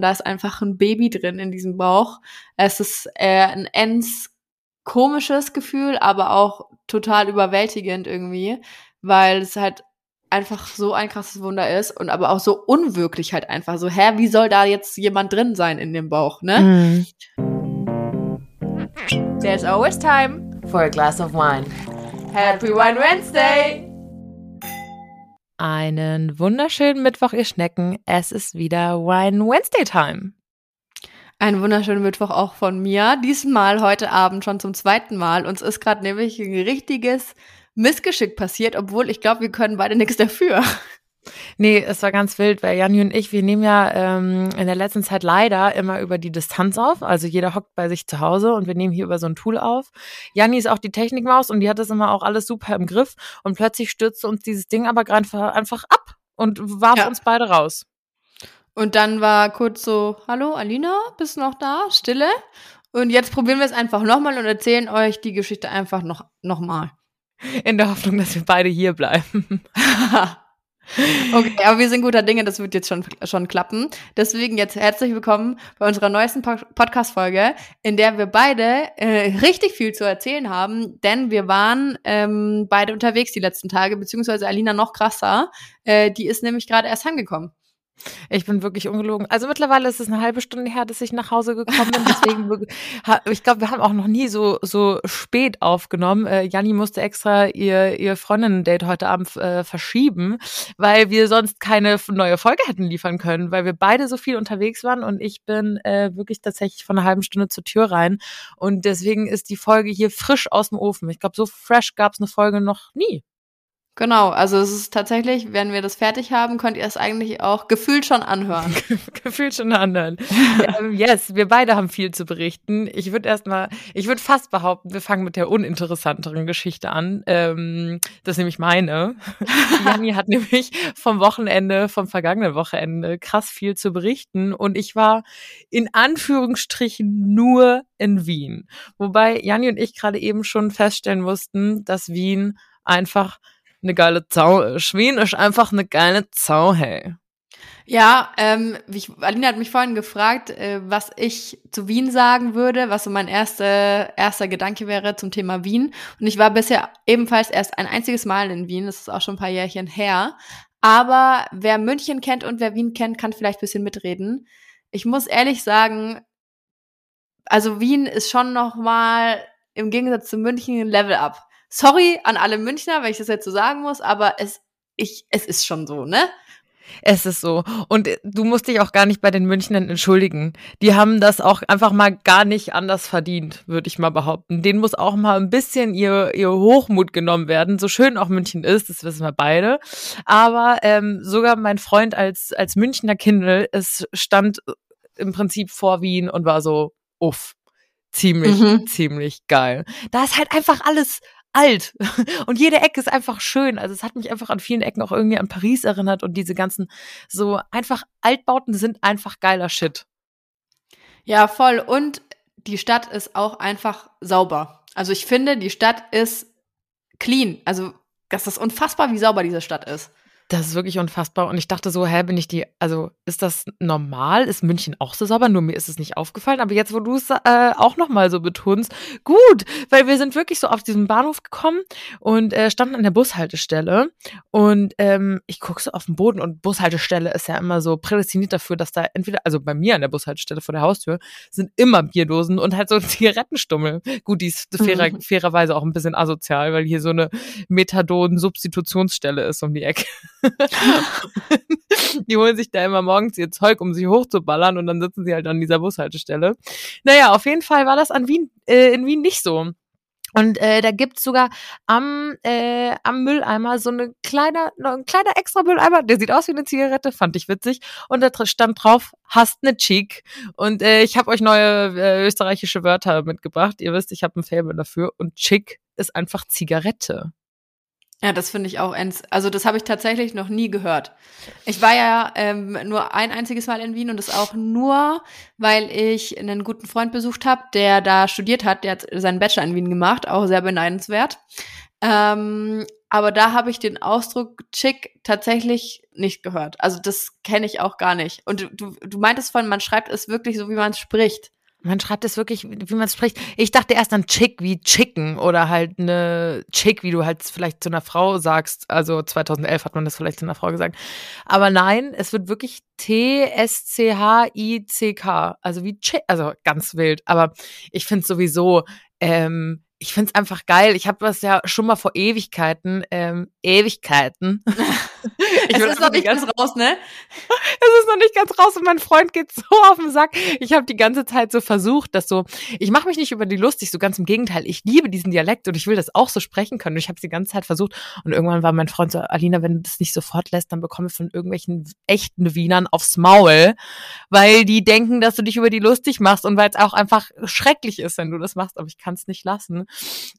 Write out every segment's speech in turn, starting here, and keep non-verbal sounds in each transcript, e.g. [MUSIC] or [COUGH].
Da ist einfach ein Baby drin in diesem Bauch. Es ist äh, ein ends komisches Gefühl, aber auch total überwältigend irgendwie, weil es halt einfach so ein krasses Wunder ist und aber auch so unwirklich halt einfach so, hä, wie soll da jetzt jemand drin sein in dem Bauch, ne? Mm. There's always time For a glass of wine. Happy Wine Wednesday! Einen wunderschönen Mittwoch, ihr Schnecken. Es ist wieder Wine Wednesday Time. Einen wunderschönen Mittwoch auch von mir. Diesmal heute Abend schon zum zweiten Mal. Uns ist gerade nämlich ein richtiges Missgeschick passiert, obwohl ich glaube, wir können beide nichts dafür. Nee, es war ganz wild, weil Janni und ich, wir nehmen ja ähm, in der letzten Zeit leider immer über die Distanz auf. Also jeder hockt bei sich zu Hause und wir nehmen hier über so ein Tool auf. Janni ist auch die Technikmaus und die hat das immer auch alles super im Griff. Und plötzlich stürzte uns dieses Ding aber gerade einfach ab und warf Ja. uns beide raus. Und dann war kurz so, hallo Alina, bist du noch da? Stille. Und jetzt probieren wir es einfach nochmal und erzählen euch die Geschichte einfach noch, noch mal. In der Hoffnung, dass wir beide hier bleiben. [LAUGHS] okay, aber wir sind guter Dinge, das wird jetzt schon, schon klappen. Deswegen jetzt herzlich willkommen bei unserer neuesten Po- Podcast-Folge, in der wir beide äh, richtig viel zu erzählen haben, denn wir waren ähm, beide unterwegs die letzten Tage, beziehungsweise Alina noch krasser. Äh, die ist nämlich gerade erst heimgekommen. Ich bin wirklich ungelogen. Also mittlerweile ist es eine halbe Stunde her, dass ich nach Hause gekommen bin. Deswegen, [LAUGHS] ich glaube, wir haben auch noch nie so so spät aufgenommen. Äh, Janni musste extra ihr ihr Freundinnen-Date heute Abend äh, verschieben, weil wir sonst keine neue Folge hätten liefern können, weil wir beide so viel unterwegs waren und ich bin äh, wirklich tatsächlich von einer halben Stunde zur Tür rein und deswegen ist die Folge hier frisch aus dem Ofen. Ich glaube, so fresh gab es eine Folge noch nie. Genau, also es ist tatsächlich, wenn wir das fertig haben, könnt ihr es eigentlich auch gefühlt schon anhören. [LAUGHS] Gefühlt schon anderen. ähm, yes, wir beide haben viel zu berichten. Ich würde erstmal, ich würde fast behaupten, wir fangen mit der uninteressanteren Geschichte an. Ähm, das ist nämlich meine. [LAUGHS] Janni hat nämlich vom Wochenende, vom vergangenen Wochenende krass viel zu berichten und ich war in Anführungsstrichen nur in Wien. Wobei Janni und ich gerade eben schon feststellen mussten, dass Wien einfach eine geile Zau. Wien ist einfach eine geile Zau, hey. Ja, ähm, ich, Alina hat mich vorhin gefragt, äh, was ich zu Wien sagen würde, was so mein erster erster Gedanke wäre zum Thema Wien. Und ich war bisher ebenfalls erst ein einziges Mal in Wien, das ist auch schon ein paar Jährchen her. Aber wer München kennt und wer Wien kennt, kann vielleicht ein bisschen mitreden. Ich muss ehrlich sagen, also Wien ist schon noch mal im Gegensatz zu München ein Level up. Sorry an alle Münchner, wenn ich das jetzt so sagen muss, aber es, ich, es ist schon so, ne? Es ist so. Und äh, du musst dich auch gar nicht bei den Münchnern entschuldigen. Die haben das auch einfach mal gar nicht anders verdient, würde ich mal behaupten. Denen muss auch mal ein bisschen ihr, ihr Hochmut genommen werden. So schön auch München ist, das wissen wir beide. Aber ähm, sogar mein Freund als, als Münchner Kindle, es stand im Prinzip vor Wien und war so, uff, ziemlich, Mhm. ziemlich geil. Da ist halt einfach alles alt [LAUGHS] und jede Ecke ist einfach schön. Also es hat mich einfach an vielen Ecken auch irgendwie an Paris erinnert und diese ganzen so einfach Altbauten sind einfach geiler Shit. Ja, voll. Und die Stadt ist auch einfach sauber. Also ich finde, die Stadt ist clean. Also das ist unfassbar, wie sauber diese Stadt ist. Das ist wirklich unfassbar. Und ich dachte so, hä, bin ich die, also ist das normal? Ist München auch so sauber? Nur mir ist es nicht aufgefallen. Aber jetzt, wo du es äh, auch nochmal so betonst, gut, weil wir sind wirklich so auf diesen Bahnhof gekommen und äh, standen an der Bushaltestelle. Und ähm, ich gucke so auf den Boden und Bushaltestelle ist ja immer so prädestiniert dafür, dass da entweder, also bei mir an der Bushaltestelle vor der Haustür, sind immer Bierdosen und halt so [LAUGHS] Zigarettenstummel. Gut, die ist fairer, Mhm. fairerweise auch ein bisschen asozial, weil hier so eine Methadon-Substitutionsstelle ist um die Ecke. [LAUGHS] die holen sich da immer morgens ihr Zeug, um sich hochzuballern und dann sitzen sie halt an dieser Bushaltestelle. Naja, auf jeden Fall war das an Wien, äh, in Wien nicht so. Und äh, da gibt's sogar am, äh, am Mülleimer so eine kleine, ein kleiner extra Mülleimer, der sieht aus wie eine Zigarette, fand ich witzig. Und da stand drauf, hast ne Cheek. Und äh, ich habe euch neue äh, österreichische Wörter mitgebracht. Ihr wisst, ich habe ein Faible dafür. Und Chick ist einfach Zigarette. Ja, das finde ich auch ends. Also das habe ich tatsächlich noch nie gehört. Ich war ja ähm, nur ein einziges Mal in Wien und das auch nur, weil ich einen guten Freund besucht habe, der da studiert hat. Der hat seinen Bachelor in Wien gemacht, auch sehr beneidenswert. Ähm, aber da habe ich den Ausdruck chick tatsächlich nicht gehört. Also das kenne ich auch gar nicht. Und du, du meintest von, man schreibt es wirklich so, wie man es spricht. Man schreibt es wirklich, wie man es spricht. Ich dachte erst an Chick wie Chicken oder halt eine Chick, wie du halt vielleicht zu einer Frau sagst. Also 2011 hat man das vielleicht zu einer Frau gesagt. Aber nein, es wird wirklich T-S-C-H-I-C-K. Also wie Chick, also ganz wild. Aber ich finde sowieso, ähm, ich find's einfach geil. Ich habe das ja schon mal vor Ewigkeiten, ähm, Ewigkeiten. [LAUGHS] ich es ist noch nicht ganz raus, ne? [LAUGHS] Es ist noch nicht ganz raus und mein Freund geht so auf den Sack. Ich habe die ganze Zeit so versucht, dass so, ich mache mich nicht über die lustig, so ganz im Gegenteil. Ich liebe diesen Dialekt und ich will das auch so sprechen können. Und ich habe die ganze Zeit versucht und irgendwann war mein Freund so, Alina, wenn du das nicht sofort lässt, dann bekomme ich von irgendwelchen echten Wienern aufs Maul, weil die denken, dass du dich über die lustig machst und weil es auch einfach schrecklich ist, wenn du das machst, aber ich kann es nicht lassen.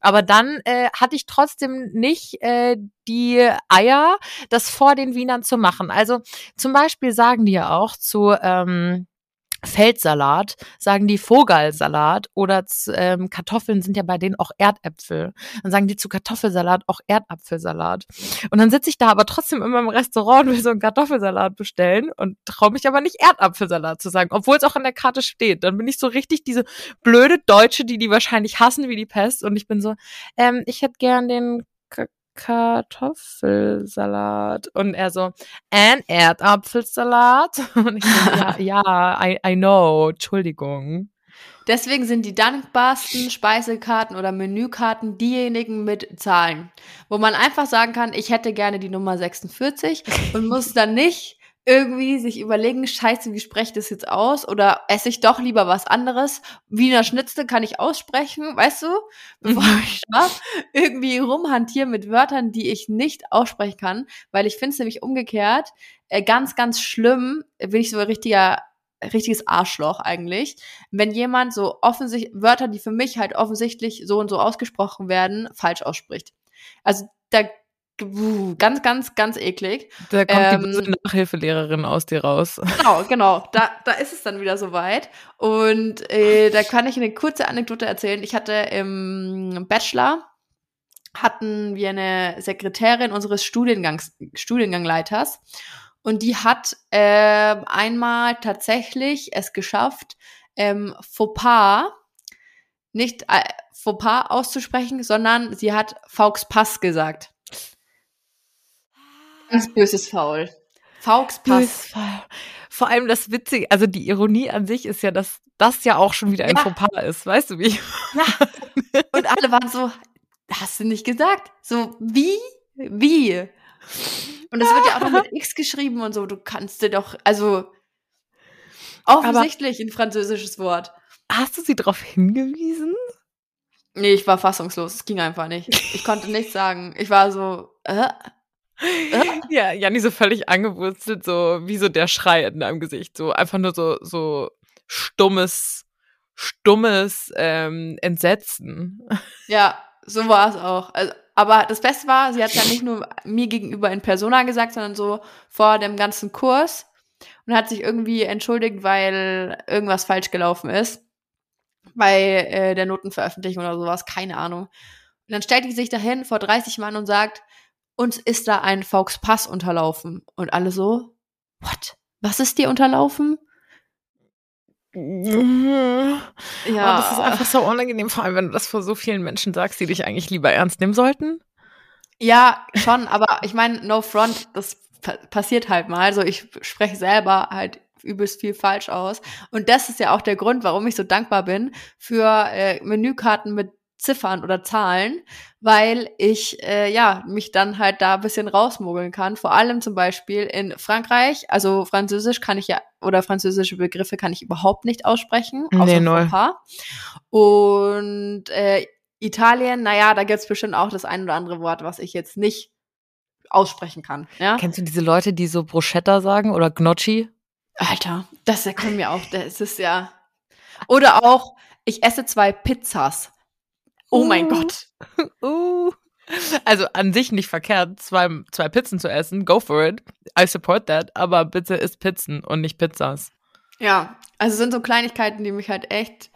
Aber dann äh, hatte ich trotzdem nicht äh, die Eier, das vor den Wienern zu machen. Also zum Beispiel sagen die ja auch zu ähm, Feldsalat, sagen die Vogelsalat oder ähm, Kartoffeln sind ja bei denen auch Erdäpfel. Dann sagen die zu Kartoffelsalat auch Erdapfelsalat. Und dann sitze ich da aber trotzdem immer im Restaurant und will so einen Kartoffelsalat bestellen und traue mich aber nicht Erdapfelsalat zu sagen, obwohl es auch an der Karte steht. Dann bin ich so richtig diese blöde Deutsche, die die wahrscheinlich hassen wie die Pest und ich bin so, ähm, ich hätte gern den Kartoffelsalat. Und er so, ein Erdapfelsalat. [LAUGHS] Und ich so, ja, [LAUGHS] ja I, I know, Entschuldigung. Deswegen sind die dankbarsten Speisekarten oder Menükarten diejenigen mit Zahlen, wo man einfach sagen kann, ich hätte gerne die Nummer 46 und muss dann nicht irgendwie sich überlegen, scheiße, wie spreche ich das jetzt aus? Oder esse ich doch lieber was anderes? Wiener Schnitzel kann ich aussprechen, weißt du? Bevor mhm. ich da irgendwie rumhantiere mit Wörtern, die ich nicht aussprechen kann. Weil ich finde es nämlich umgekehrt äh, ganz, ganz schlimm, bin ich so ein richtiger richtiges Arschloch eigentlich, wenn jemand so offensichtlich Wörter, die für mich halt offensichtlich so und so ausgesprochen werden, falsch ausspricht. Also da ganz, ganz, ganz eklig. Da kommt ähm, die böse Nachhilfelehrerin aus dir raus. Genau, genau. Da, da ist es dann wieder soweit. Und äh, da kann ich eine kurze Anekdote erzählen. Ich hatte im Bachelor hatten wir eine Sekretärin unseres Studiengangs, Studiengangleiters. Und die hat äh, einmal tatsächlich es geschafft, ähm, Fauxpas, nicht äh, Fauxpas auszusprechen, sondern sie hat Faux Pass gesagt. Ganz böses Faul. Faux Pass. Vor allem das Witzige, also die Ironie an sich ist ja, dass das ja auch schon wieder ein ja. Fauxpas ist, weißt du wie? Ja. Und alle waren so, hast du nicht gesagt? So, wie? Wie? Und das wird ja auch noch mit [LAUGHS] X geschrieben und so, du kannst dir doch, also offensichtlich Aber ein französisches Wort. Hast du sie darauf hingewiesen? Nee, ich war fassungslos. Es ging einfach nicht. Ich konnte nichts sagen. Ich war so, äh, [LAUGHS] ja, Janni so völlig angewurzelt, so wie so der Schrei in deinem Gesicht, so einfach nur so, so stummes, stummes ähm, Entsetzen. Ja, so war es auch. Also, aber das Beste war, sie hat ja nicht nur mir gegenüber in Persona gesagt, sondern so vor dem ganzen Kurs und hat sich irgendwie entschuldigt, weil irgendwas falsch gelaufen ist bei äh, der Notenveröffentlichung oder sowas, keine Ahnung. Und dann stellt die sich dahin vor 30 Mann und sagt, uns ist da ein Faux Pass unterlaufen. Und alle so, what? Was ist dir unterlaufen? [LAUGHS] Ja. Oh, das ist einfach so unangenehm, vor allem wenn du das vor so vielen Menschen sagst, die dich eigentlich lieber ernst nehmen sollten. Ja, schon, aber ich meine, no front, das passiert halt mal. Also ich spreche selber halt übelst viel falsch aus. Und das ist ja auch der Grund, warum ich so dankbar bin für äh, Menükarten mit Ziffern oder Zahlen, weil ich äh, ja mich dann halt da ein bisschen rausmogeln kann. Vor allem zum Beispiel in Frankreich, also Französisch kann ich ja oder französische Begriffe kann ich überhaupt nicht aussprechen, außer nee, null. ein paar. Und äh, Italien, naja, da gibt's bestimmt auch das ein oder andere Wort, was ich jetzt nicht aussprechen kann. Ja? Kennst du diese Leute, die so Bruschetta sagen oder Gnocchi? Alter, das kommt mir auch, das ist ja. Oder auch, ich esse zwei Pizzas. Oh uh. mein Gott. [LAUGHS] Uh. Also an sich nicht verkehrt, zwei, zwei Pizzen zu essen. Go for it. I support that. Aber bitte isst Pizzen und nicht Pizzas. Ja, also sind so Kleinigkeiten, die mich halt echt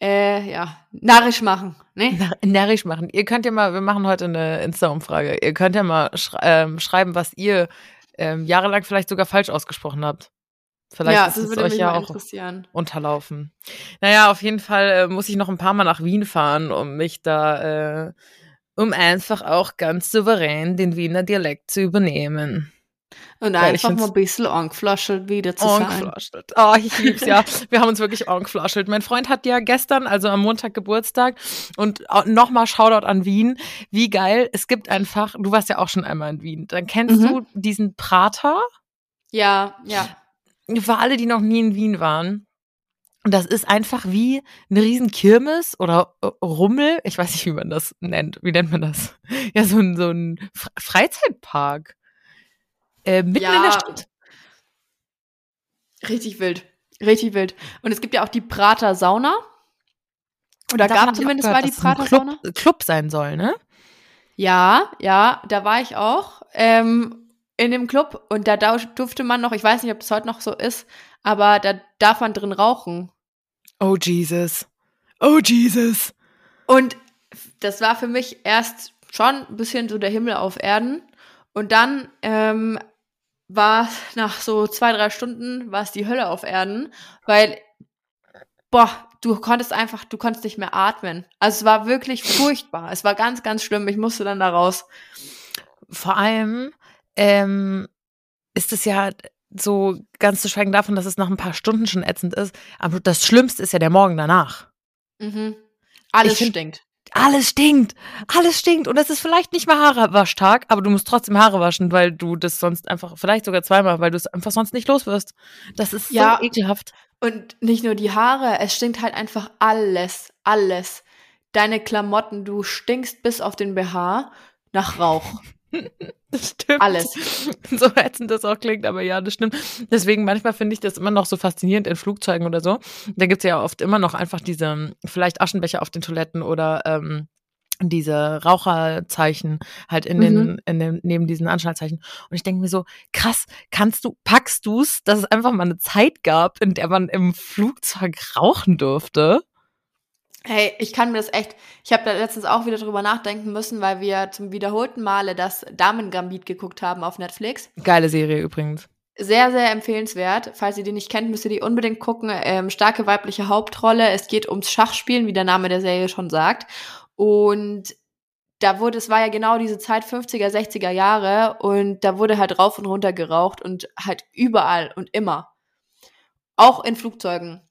äh, ja, narrisch machen, ne? Na- Närrisch machen. Ihr könnt ja mal, wir machen heute eine Insta-Umfrage. Ihr könnt ja mal schrei ähm, schreiben, was ihr ähm, jahrelang vielleicht sogar falsch ausgesprochen habt. Vielleicht ja, ist es würde euch ja auch unterlaufen. Naja, auf jeden Fall äh, muss ich noch ein paar Mal nach Wien fahren, um mich da, äh, um einfach auch ganz souverän den Wiener Dialekt zu übernehmen. Und Weil einfach mal ein bisschen angeflaschelt wieder zu sein. Angeflaschelt. Oh, ich lieb's ja. Wir haben uns wirklich angeflaschelt. Mein Freund hat ja gestern, also am Montag Geburtstag und nochmal Shoutout an Wien. Wie geil. Es gibt einfach, du warst ja auch schon einmal in Wien. Dann kennst Mhm. du diesen Prater. Ja, ja. Für alle, die noch nie in Wien waren. Und das ist einfach wie eine riesen Kirmes oder äh, Rummel. Ich weiß nicht, wie man das nennt. Wie nennt man das? [LAUGHS] Ja, so ein, so ein Fre- Freizeitpark. Äh, mitten in der Ja. Stadt. Richtig wild. Richtig wild. Und es gibt ja auch die Prater Sauna. Oder Davon gab zumindest gehört, mal die Prater Sauna. Club, Club sein soll, ne? Ja, ja, da war ich auch ähm, in dem Club und da durfte man noch, ich weiß nicht, ob das heute noch so ist, aber da darf man drin rauchen. Oh Jesus. Oh Jesus. Und das war für mich erst schon ein bisschen so der Himmel auf Erden. Und dann ähm, war nach so zwei, drei Stunden war es die Hölle auf Erden, weil, boah, du konntest einfach, du konntest nicht mehr atmen. Also es war wirklich furchtbar. Es war ganz, ganz schlimm. Ich musste dann da raus. Vor allem ähm, ist es ja so ganz zu schweigen davon, dass es nach ein paar Stunden schon ätzend ist. Aber das Schlimmste ist ja der Morgen danach. Mhm. Alles find- stinkt. Alles stinkt. Alles stinkt. Und es ist vielleicht nicht mal Haarewaschtag, aber du musst trotzdem Haare waschen, weil du das sonst einfach, vielleicht sogar zweimal, weil du es einfach sonst nicht los wirst. Das ist Ja. so ekelhaft. Und nicht nur die Haare, es stinkt halt einfach alles, alles. Deine Klamotten, du stinkst bis auf den BH nach Rauch. [LAUGHS] Das stimmt. Alles. [LAUGHS] So ätzend das auch klingt, aber ja, das stimmt. Deswegen manchmal finde ich das immer noch so faszinierend in Flugzeugen oder so. Da gibt's ja oft immer noch einfach diese, vielleicht Aschenbecher auf den Toiletten oder ähm, diese Raucherzeichen halt in den, Mhm. in den, neben diesen Anschnallzeichen. Und ich denke mir so, krass, kannst du, packst du's, dass es einfach mal eine Zeit gab, in der man im Flugzeug rauchen durfte? Hey, ich kann mir das echt, ich habe da letztens auch wieder drüber nachdenken müssen, weil wir zum wiederholten Male das Damen-Gambit geguckt haben auf Netflix. Geile Serie übrigens. Sehr, sehr empfehlenswert. Falls ihr die nicht kennt, müsst ihr die unbedingt gucken. Ähm, starke weibliche Hauptrolle. Es geht ums Schachspielen, wie der Name der Serie schon sagt. Und da wurde, es war ja genau diese Zeit 50er, 60er Jahre und da wurde halt rauf und runter geraucht und halt überall und immer. Auch in Flugzeugen.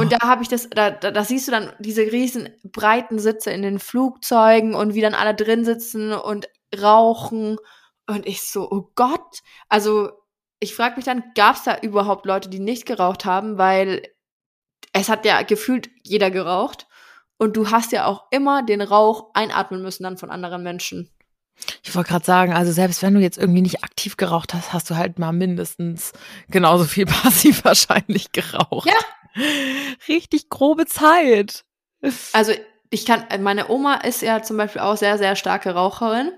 Und da habe ich das, da, da, da siehst du dann diese riesen breiten Sitze in den Flugzeugen und wie dann alle drin sitzen und rauchen. Und ich so, oh Gott. Also ich frage mich dann, gab es da überhaupt Leute, die nicht geraucht haben? Weil es hat ja gefühlt jeder geraucht. Und du hast ja auch immer den Rauch einatmen müssen dann von anderen Menschen. Ich wollte gerade sagen, also selbst wenn du jetzt irgendwie nicht aktiv geraucht hast, hast du halt mal mindestens genauso viel [LAUGHS] passiv wahrscheinlich geraucht. Ja. Richtig grobe Zeit. Also ich kann, meine Oma ist ja zum Beispiel auch sehr, sehr starke Raucherin.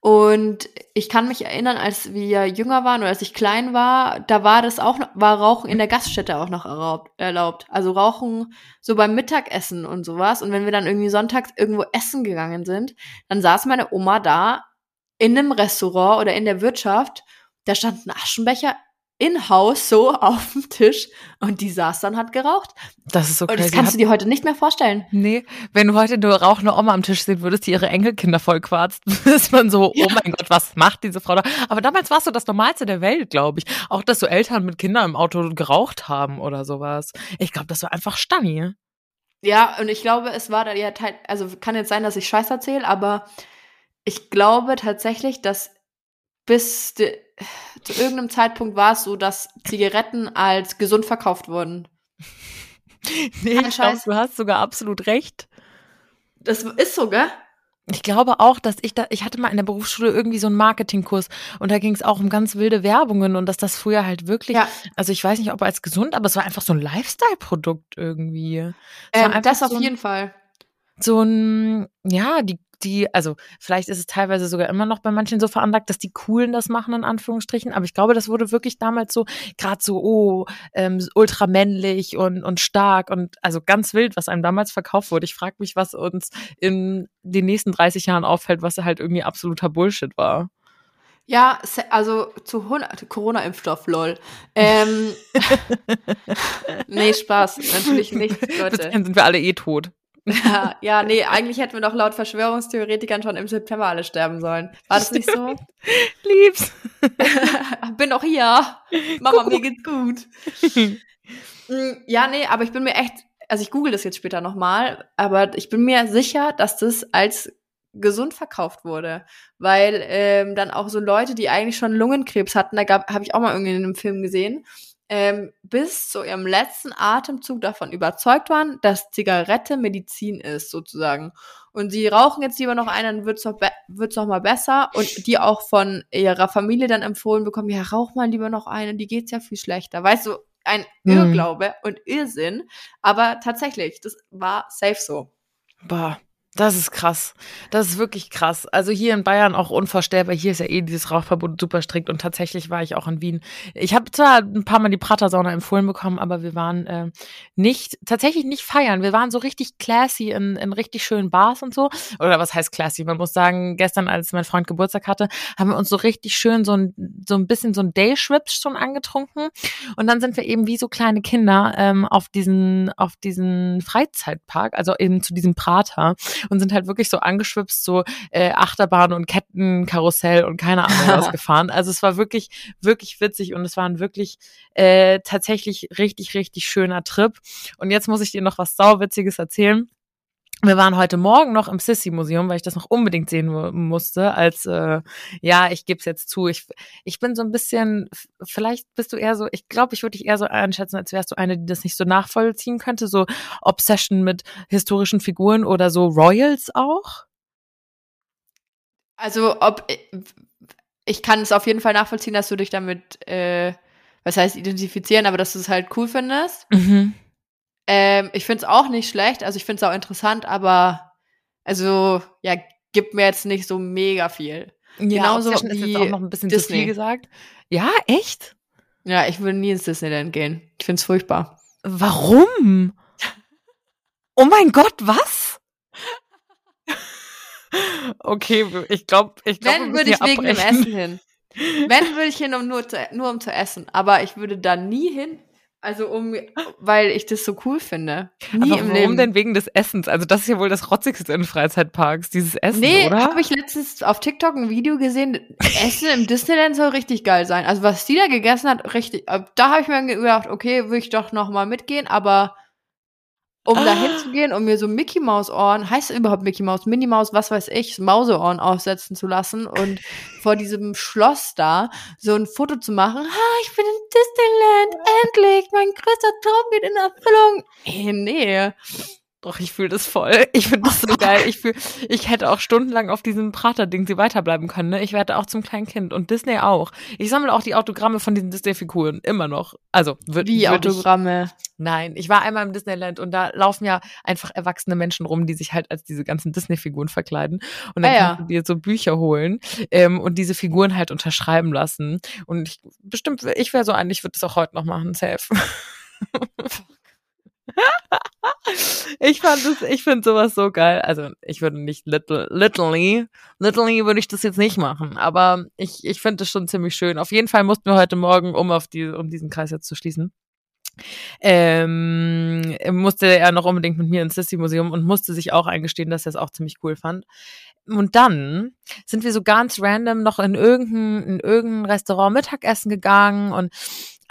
Und ich kann mich erinnern, als wir jünger waren oder als ich klein war, da war das auch war Rauchen in der Gaststätte auch noch erlaubt. erlaubt. Also Rauchen so beim Mittagessen und sowas. Und wenn wir dann irgendwie sonntags irgendwo essen gegangen sind, dann saß meine Oma da in einem Restaurant oder in der Wirtschaft. Da stand ein Aschenbecher in Haus so [LAUGHS] auf dem Tisch und die saß dann hat geraucht. Das ist so Und das kannst du dir heute nicht mehr vorstellen. nee, wenn du heute nur rauchende Oma am Tisch sehen würdest, die ihre Enkelkinder vollquarzt, [LAUGHS] ist man so, Ja. oh mein Gott, was macht diese Frau da? Aber damals war es so das Normalste der Welt, glaube ich. Auch, dass so Eltern mit Kindern im Auto geraucht haben oder sowas. Ich glaube, das war einfach Stanni. Ja, und ich glaube, es war da ja also kann jetzt sein, dass ich Scheiß erzähle, aber ich glaube tatsächlich, dass bis de, zu irgendeinem Zeitpunkt war es so, dass Zigaretten als gesund verkauft wurden. [LAUGHS] Nee, Kein ich glaube, du hast sogar absolut recht. Das ist so, gell? Ich glaube auch, dass ich da, ich hatte mal in der Berufsschule irgendwie so einen Marketingkurs und da ging es auch um ganz wilde Werbungen und dass das früher halt wirklich, Ja. also ich weiß nicht, ob als gesund, aber es war einfach so ein Lifestyle-Produkt irgendwie. Ähm, das auf so ein, jeden Fall. so ein, ja, die, die, also vielleicht ist es teilweise sogar immer noch bei manchen so veranlagt, dass die Coolen das machen, in Anführungsstrichen. Aber ich glaube, das wurde wirklich damals so, gerade so, oh, ähm, ultramännlich und, und stark und also ganz wild, was einem damals verkauft wurde. Ich frage mich, was uns in den nächsten 30 Jahren auffällt, was halt irgendwie absoluter Bullshit war. Ja, also zu 100 Corona-Impfstoff, lol. Ähm, [LAUGHS] [LAUGHS] nee, Spaß, natürlich nicht, Bis Leute. dahin sind wir alle eh tot. Ja, [LAUGHS] ja, nee, eigentlich hätten wir doch laut Verschwörungstheoretikern schon im September alle sterben sollen. War das nicht so? [LAUGHS] Lieb's. [LAUGHS] Bin doch hier. Mama, mir geht's gut. Mm, Ja, nee, aber ich bin mir echt, also ich google das jetzt später nochmal, aber ich bin mir sicher, dass das als gesund verkauft wurde, weil ähm, dann auch so Leute, die eigentlich schon Lungenkrebs hatten, da gab, habe ich auch mal irgendwie in einem Film gesehen, ähm, bis zu ihrem letzten Atemzug davon überzeugt waren, dass Zigarette Medizin ist, sozusagen. Und sie rauchen jetzt lieber noch einen, dann wird's noch, be wird's noch mal besser. Und die auch von ihrer Familie dann empfohlen bekommen, ja, rauch mal lieber noch einen, die geht's ja viel schlechter. Weißt du, ein Mhm. Irrglaube und Irrsinn. Aber tatsächlich, das war safe so. Boah, das ist krass. Das ist wirklich krass. Also hier in Bayern auch unvorstellbar. Hier ist ja eh dieses Rauchverbot super strikt und tatsächlich war ich auch in Wien. Ich habe zwar ein paar Mal die Pratersauna empfohlen bekommen, aber wir waren äh, nicht, tatsächlich nicht feiern. Wir waren so richtig classy in, in richtig schönen Bars und so. Oder was heißt classy? Man muss sagen, gestern, als mein Freund Geburtstag hatte, haben wir uns so richtig schön so ein, so ein bisschen so ein Day-Schwips schon angetrunken. Und dann sind wir eben wie so kleine Kinder ähm, auf diesen, auf diesen Freizeitpark, also eben zu diesem Prater und sind halt wirklich so angeschwipst, so äh, Achterbahn und Kettenkarussell und keine Ahnung was [LAUGHS] gefahren. Also es war wirklich, wirklich witzig und es war ein wirklich äh, tatsächlich richtig, richtig schöner Trip. Und jetzt muss ich dir noch was sauwitziges erzählen. Wir waren heute Morgen noch im Sissy-Museum, weil ich das noch unbedingt sehen mu- musste. Als äh, ja, ich gebe es jetzt zu. Ich, ich bin so ein bisschen, vielleicht bist du eher so, ich glaube, ich würde dich eher so einschätzen, als wärst du eine, die das nicht so nachvollziehen könnte. So Obsession mit historischen Figuren oder so Royals auch. Also, ob ich kann es auf jeden Fall nachvollziehen, dass du dich damit, äh, was heißt identifizieren, aber dass du es halt cool findest. Mhm. Ähm, ich finde es auch nicht schlecht, also ich finde es auch interessant, aber also, ja, gibt mir jetzt nicht so mega viel. Ja, Genauso Obsession ist jetzt wie auch noch ein bisschen Disney. viel gesagt. Ja, echt? Ja, ich würde nie ins Disneyland gehen. Ich finde es furchtbar. Warum? [LAUGHS] Oh mein Gott, was? Okay, ich glaube, ich glaube, Wenn würde ich wegen dem Essen hin. Wenn würde ich hin, um nur, zu, nur um zu essen. Aber ich würde da nie hin, also um, weil ich das so cool finde. Nie Aber warum Leben. denn wegen des Essens? Also das ist ja wohl das Rotzigste in Freizeitparks, dieses Essen, Nee, oder? habe ich letztens auf TikTok ein Video gesehen. Essen im Disneyland soll richtig geil sein. Also was die da gegessen hat, richtig. äh, Da habe ich mir gedacht, okay, würde ich doch noch mal mitgehen. Aber um da Ah. hinzugehen, um mir so Mickey Maus Ohren, heißt es überhaupt Mickey Maus, Minnie Maus, was weiß ich, Mauseohren aufsetzen zu lassen und vor diesem Schloss da so ein Foto zu machen. Ha, ich bin in Disneyland, endlich, mein größter Traum geht in Erfüllung. Ey, nee. Doch, ich fühle das voll. [LAUGHS] Ich finde das so geil. Ich fühl, ich hätte auch stundenlang auf diesem Prater-Ding sie weiterbleiben können. Ne? Ich werde auch zum kleinen Kind und Disney auch. Ich sammle auch die Autogramme von diesen Disney-Figuren immer noch. Also wird Wie würd ich, Autogramme. Nein, ich war einmal im Disneyland und da laufen ja einfach erwachsene Menschen rum, die sich halt als diese ganzen Disney-Figuren verkleiden. Und dann Ah, ja. kannst du dir so Bücher holen ähm, und diese Figuren halt unterschreiben lassen. Und ich bestimmt, ich wäre so ein, ich würde das auch heute noch machen, safe. [LAUGHS] ich fand das, ich finde sowas so geil. Also ich würde nicht little, literally, literally würde ich das jetzt nicht machen, aber ich, ich finde das schon ziemlich schön. Auf jeden Fall mussten wir heute Morgen, um auf die, um diesen Kreis jetzt zu schließen, ähm, musste er noch unbedingt mit mir ins Sissy-Museum und musste sich auch eingestehen, dass er es auch ziemlich cool fand. Und dann sind wir so ganz random noch in irgendein, in irgendein Restaurant Mittagessen gegangen und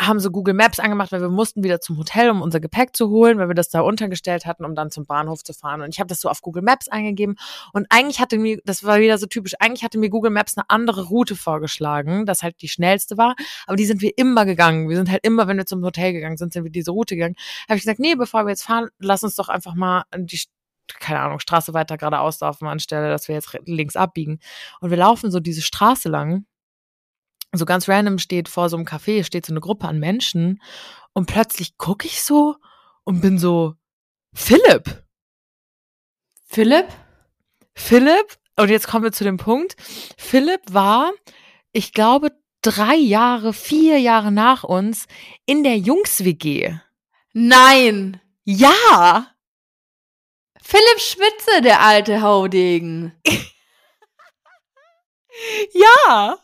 haben so Google Maps angemacht, weil wir mussten wieder zum Hotel, um unser Gepäck zu holen, weil wir das da untergestellt hatten, um dann zum Bahnhof zu fahren. Und ich habe das so auf Google Maps eingegeben und eigentlich hatte mir, das war wieder so typisch, eigentlich hatte mir Google Maps eine andere Route vorgeschlagen, das halt die schnellste war, aber die sind wir immer gegangen. Wir sind halt immer, wenn wir zum Hotel gegangen sind, sind wir diese Route gegangen. Habe ich gesagt, nee, bevor wir jetzt fahren, lass uns doch einfach mal die keine Ahnung, Straße weiter geradeaus laufen, anstelle, dass wir jetzt links abbiegen. Und wir laufen so diese Straße lang. So ganz random steht vor so einem Café, steht so eine Gruppe an Menschen. Und plötzlich gucke ich so und bin so, Philipp, Philipp? Philipp und jetzt kommen wir zu dem Punkt. Philipp war, ich glaube, drei Jahre, vier Jahre nach uns in der Jungs-WG. Nein! Ja! Philipp Schmitze, der alte Haudegen. [LAUGHS] Ja!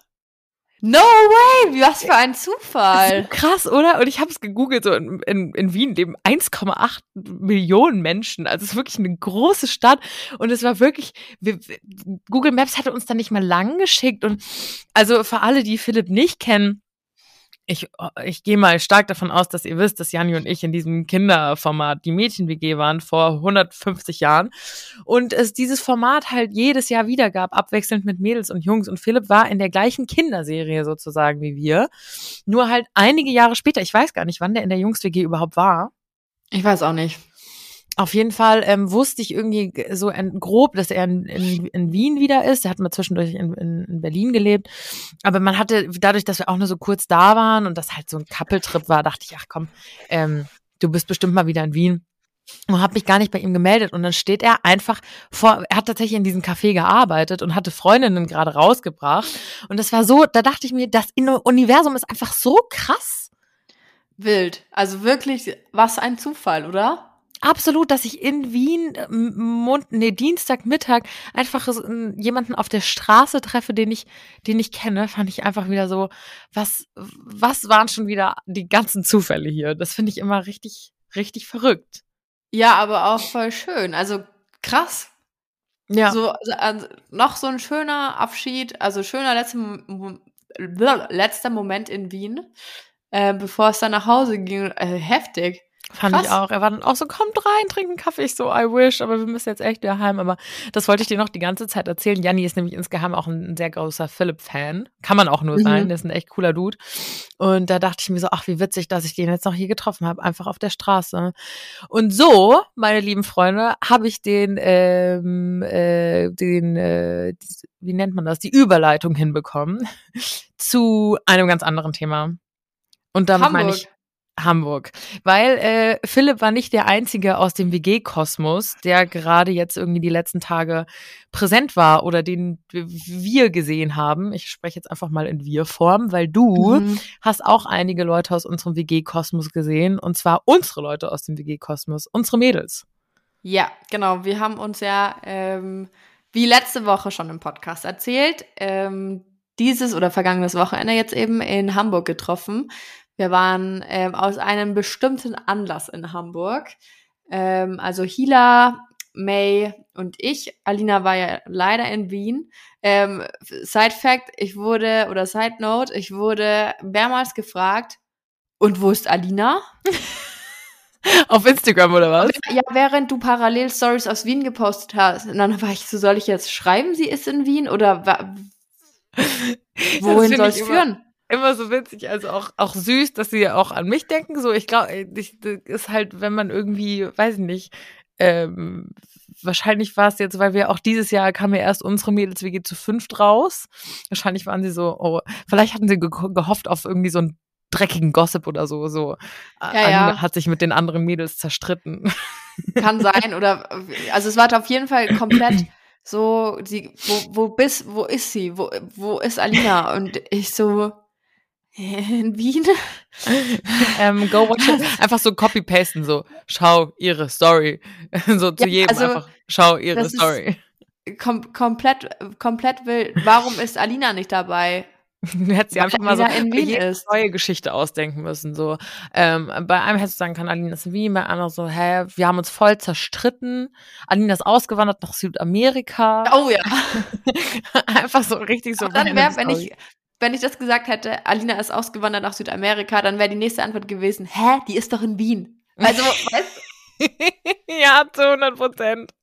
No way! Was für ein Zufall. Krass, oder? Und ich habe es gegoogelt, so in, in, in Wien leben 1,8 Millionen Menschen. Also es ist wirklich eine große Stadt. Und es war wirklich, wir, Google Maps hatte uns da nicht mal lang geschickt. Und also für alle, die Philipp nicht kennen, ich, ich gehe mal stark davon aus, dass ihr wisst, dass Janni und ich in diesem Kinderformat die Mädchen-WG waren vor 150 Jahren und es dieses Format halt jedes Jahr wieder gab, abwechselnd mit Mädels und Jungs und Philipp war in der gleichen Kinderserie sozusagen wie wir, nur halt einige Jahre später, ich weiß gar nicht, wann der in der Jungs-WG überhaupt war. Ich weiß auch nicht. Auf jeden Fall ähm, wusste ich irgendwie so ein, grob, dass er in, in, in Wien wieder ist. Er hat mal zwischendurch in, in, in Berlin gelebt. Aber man hatte, dadurch, dass wir auch nur so kurz da waren und das halt so ein Couple-Trip war, dachte ich, ach komm, ähm, du bist bestimmt mal wieder in Wien. Und habe mich gar nicht bei ihm gemeldet. Und dann steht er einfach vor, er hat tatsächlich in diesem Café gearbeitet und hatte Freundinnen gerade rausgebracht. Und das war so, da dachte ich mir, das Universum ist einfach so krass. Wild. Also wirklich, was ein Zufall, oder? Absolut, dass ich in Wien äh, Mond, nee, Dienstagmittag einfach jemanden auf der Straße treffe, den ich, den ich kenne, fand ich einfach wieder so, was, was waren schon wieder die ganzen Zufälle hier? Das finde ich immer richtig, richtig verrückt. Ja, aber auch voll schön. Also krass. Ja. So, also, noch so ein schöner Abschied, also schöner letzter, letzter Moment in Wien, äh, bevor es dann nach Hause ging. Äh, heftig. Fand Krass. ich auch. Er war dann auch so, kommt rein, trinken Kaffee. Ich so, I wish, aber wir müssen jetzt echt wieder heim. Aber das wollte ich dir noch die ganze Zeit erzählen. Janni ist nämlich insgeheim auch ein sehr großer Philipp-Fan. Kann man auch nur mhm. sein. Der ist ein echt cooler Dude. Und da dachte ich mir so, ach, wie witzig, dass ich den jetzt noch hier getroffen habe, einfach auf der Straße. Und so, meine lieben Freunde, habe ich den, ähm, äh, den, äh, wie nennt man das, die Überleitung hinbekommen [LAUGHS] zu einem ganz anderen Thema. Und damit meine ich Hamburg. Weil äh, Philipp war nicht der Einzige aus dem WG-Kosmos, der gerade jetzt irgendwie die letzten Tage präsent war oder den wir gesehen haben. Ich spreche jetzt einfach mal in Wir-Form, weil du mhm. hast auch einige Leute aus unserem WG-Kosmos gesehen. Und zwar unsere Leute aus dem WG-Kosmos, unsere Mädels. Ja, genau. Wir haben uns ja ähm, wie letzte Woche schon im Podcast erzählt, ähm, dieses oder vergangenes Wochenende jetzt eben in Hamburg getroffen wir waren ähm, aus einem bestimmten Anlass in Hamburg. Ähm, also Hila, May und ich. Alina war ja leider in Wien. Ähm, Side Fact, ich wurde, oder Side Note, ich wurde mehrmals gefragt, und wo ist Alina? [LAUGHS] Auf Instagram oder was? Ja, während du parallel Stories aus Wien gepostet hast. Und dann war ich so, soll ich jetzt schreiben, sie ist in Wien? Oder wohin soll es führen? Immer so witzig, also auch, auch süß, dass sie auch an mich denken. So, ich glaube, ist halt, wenn man irgendwie, weiß ich nicht, ähm, wahrscheinlich war es jetzt, weil wir auch dieses Jahr kam ja erst unsere Mädels WG zu fünft raus. Wahrscheinlich waren sie so, oh, vielleicht hatten sie ge gehofft auf irgendwie so einen dreckigen Gossip oder so. So ja, ja. hat sich mit den anderen Mädels zerstritten. Kann sein oder also es war auf jeden Fall komplett so, sie, wo, wo bist, wo ist sie, wo, wo ist Alina? Und ich so, [LAUGHS] in Wien? [LAUGHS] ähm, go watch it. [LAUGHS] Einfach so copy-pasten, so, schau ihre Story. so zu ja, jedem also, einfach, schau ihre Story. Kom komplett, komplett wild. Warum ist Alina nicht dabei? Hätte sie einfach mal so ist. neue Geschichte ausdenken müssen. So, ähm, bei einem hättest du sagen können, Alina ist in Wien, bei anderen so, hä, wir haben uns voll zerstritten. Alina ist ausgewandert nach Südamerika. Oh ja. einfach so richtig so. Aber dann wäre, wenn ich, wenn ich das gesagt hätte, Alina ist ausgewandert nach Südamerika, dann wäre die nächste Antwort gewesen, hä, die ist doch in Wien. Also, weißt du? [LAUGHS] ja, zu 100 Prozent.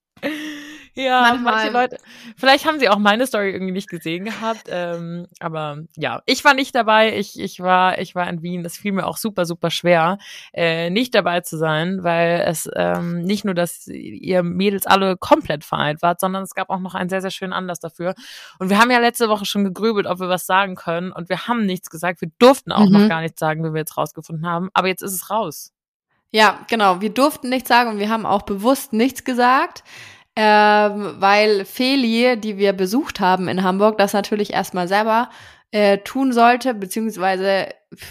Ja, Manchmal. manche Leute. Vielleicht haben sie auch meine Story irgendwie nicht gesehen gehabt. Ähm, aber ja, ich war nicht dabei. Ich, ich war, ich war in Wien. Es fiel mir auch super, super schwer, äh, nicht dabei zu sein, weil es ähm, nicht nur, dass ihr Mädels alle komplett vereint wart, sondern es gab auch noch einen sehr, sehr schönen Anlass dafür. Und wir haben ja letzte Woche schon gegrübelt, ob wir was sagen können. Und wir haben nichts gesagt. Wir durften auch mhm. noch gar nichts sagen, wie wir jetzt rausgefunden haben. Aber jetzt ist es raus. Ja, genau. Wir durften nichts sagen und wir haben auch bewusst nichts gesagt. Ähm, weil Feli, die wir besucht haben in Hamburg, das natürlich erstmal selber äh, tun sollte, beziehungsweise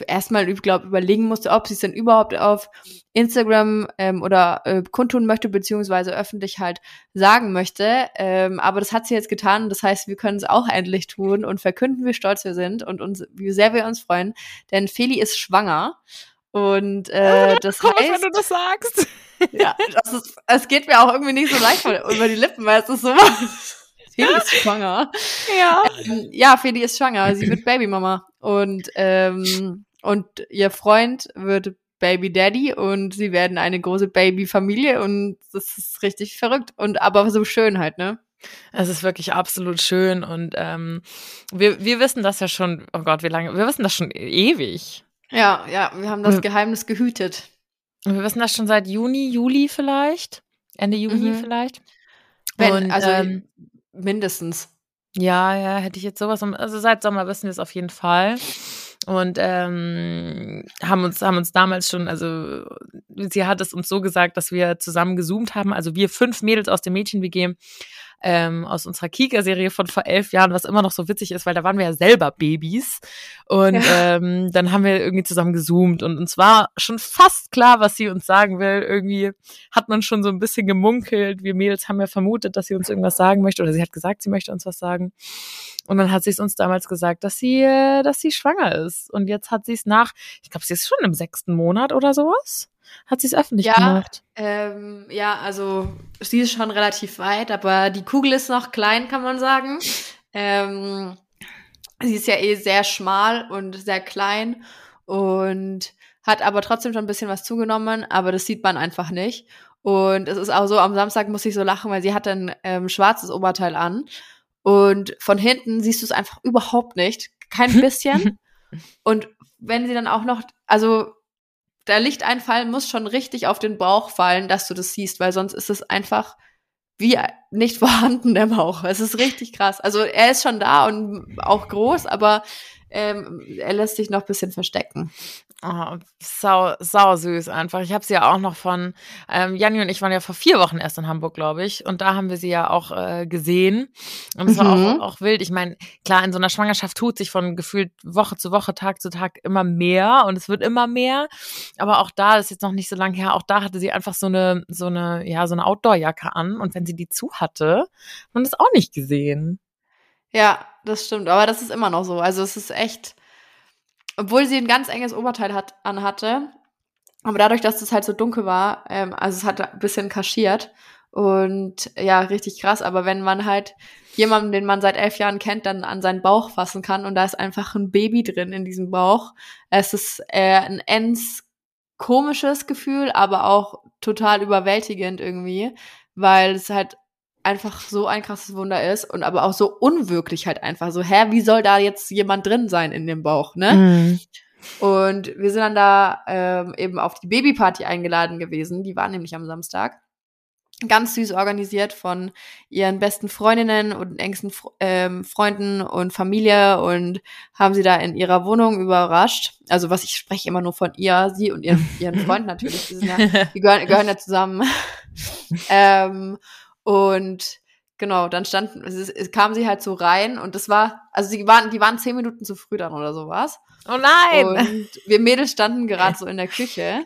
erstmal, ich glaube, überlegen musste, ob sie es denn überhaupt auf Instagram ähm, oder äh, kundtun möchte, beziehungsweise öffentlich halt sagen möchte. Ähm, aber das hat sie jetzt getan. Das heißt, wir können es auch endlich tun und verkünden, wie stolz wir sind und uns, wie sehr wir uns freuen. Denn Feli ist schwanger. Und [LAUGHS] äh, das Komisch, heißt, wenn du das sagst. [LAUGHS] ja, das ist, es geht mir auch irgendwie nicht so leicht über die Lippen, weil es ist so. [LAUGHS] Feli ist schwanger. Ja. Ähm, ja, Feli ist schwanger. Sie wird [CLEARS THROAT] Babymama. Und, ähm, und ihr Freund wird Baby Daddy und sie werden eine große Babyfamilie und das ist richtig verrückt. Und aber so schön halt, ne? Es ist wirklich absolut schön und ähm, wir, wir wissen das ja schon, oh Gott, wie lange, wir wissen das schon ewig. Ja, ja, wir haben das Geheimnis gehütet. Wir wissen das schon seit Juni, Juli vielleicht. Ende Juni Mhm. vielleicht. Wenn, und, also ähm, mindestens. Ja, ja, hätte ich jetzt sowas. Also seit Sommer wissen wir es auf jeden Fall. Und ähm, haben uns, haben uns damals schon, also sie hat es uns so gesagt, dass wir zusammen gezoomt haben. Also wir fünf Mädels aus dem Mädchen-WG ähm, aus unserer Kika-Serie von vor elf Jahren, was immer noch so witzig ist, weil da waren wir ja selber Babys. Und ähm, dann haben wir irgendwie zusammen gezoomt und uns war schon fast klar, was sie uns sagen will. Irgendwie hat man schon so ein bisschen gemunkelt. Wir Mädels haben ja vermutet, dass sie uns irgendwas sagen möchte oder sie hat gesagt, sie möchte uns was sagen. Und dann hat sie es uns damals gesagt, dass sie, äh, dass sie schwanger ist. Und jetzt hat sie es nach, ich glaube, sie ist schon im sechsten Monat oder sowas. Hat sie es öffentlich Ja. gemacht. Ähm, ja, also sie ist schon relativ weit, aber die Kugel ist noch klein, kann man sagen. Ähm, sie ist ja eh sehr schmal und sehr klein und hat aber trotzdem schon ein bisschen was zugenommen, aber das sieht man einfach nicht. Und es ist auch so, am Samstag muss ich so lachen, weil sie hat ein ähm, schwarzes Oberteil an und von hinten siehst du es einfach überhaupt nicht, kein [LAUGHS] bisschen. und wenn sie dann auch noch, also der Lichteinfall muss schon richtig auf den Bauch fallen, dass du das siehst, weil sonst ist es einfach wie nicht [LAUGHS] vorhanden, der Bauch. Es ist richtig krass. Also er ist schon da und auch groß, aber ähm, er lässt sich noch ein bisschen verstecken. Oh, sau, sau süß einfach. Ich habe sie ja auch noch von, ähm, Janni und ich waren ja vor vier Wochen erst in Hamburg, glaube ich. Und da haben wir sie ja auch äh, gesehen. Und es war Mhm. auch, auch wild. Ich meine, klar, in so einer Schwangerschaft tut sich von gefühlt Woche zu Woche, Tag zu Tag immer mehr und es wird immer mehr. Aber auch da das ist jetzt noch nicht so lange her. Auch da hatte sie einfach so eine, so eine, ja, so eine Outdoor-Jacke an. Und wenn sie die zu hatte, hat man das auch nicht gesehen. Ja, das stimmt. Aber das ist immer noch so. Also es ist echt, obwohl sie ein ganz enges Oberteil hat, anhatte, aber dadurch, dass es halt so dunkel war, ähm, also es hat ein bisschen kaschiert und ja, richtig krass. Aber wenn man halt jemanden, den man seit elf Jahren kennt, dann an seinen Bauch fassen kann und da ist einfach ein Baby drin in diesem Bauch, es ist äh, ein ends komisches Gefühl, aber auch total überwältigend irgendwie, weil es halt einfach so ein krasses Wunder ist und aber auch so unwirklich halt einfach so, hä, wie soll da jetzt jemand drin sein in dem Bauch, ne? Mhm. Und wir sind dann da ähm, eben auf die Babyparty eingeladen gewesen, die war nämlich am Samstag. Ganz süß organisiert von ihren besten Freundinnen und engsten ähm, Freunden und Familie und haben sie da in ihrer Wohnung überrascht. Also was ich spreche immer nur von ihr, sie und ihren, ihren Freund [LAUGHS] natürlich. Die, ja, die gehören, gehören ja zusammen. [LAUGHS] ähm, und genau, dann standen, es, es kam sie halt so rein und das war, also sie waren, die waren zehn Minuten zu früh dann oder sowas. Oh nein! Und wir Mädels standen gerade [LAUGHS] so in der Küche.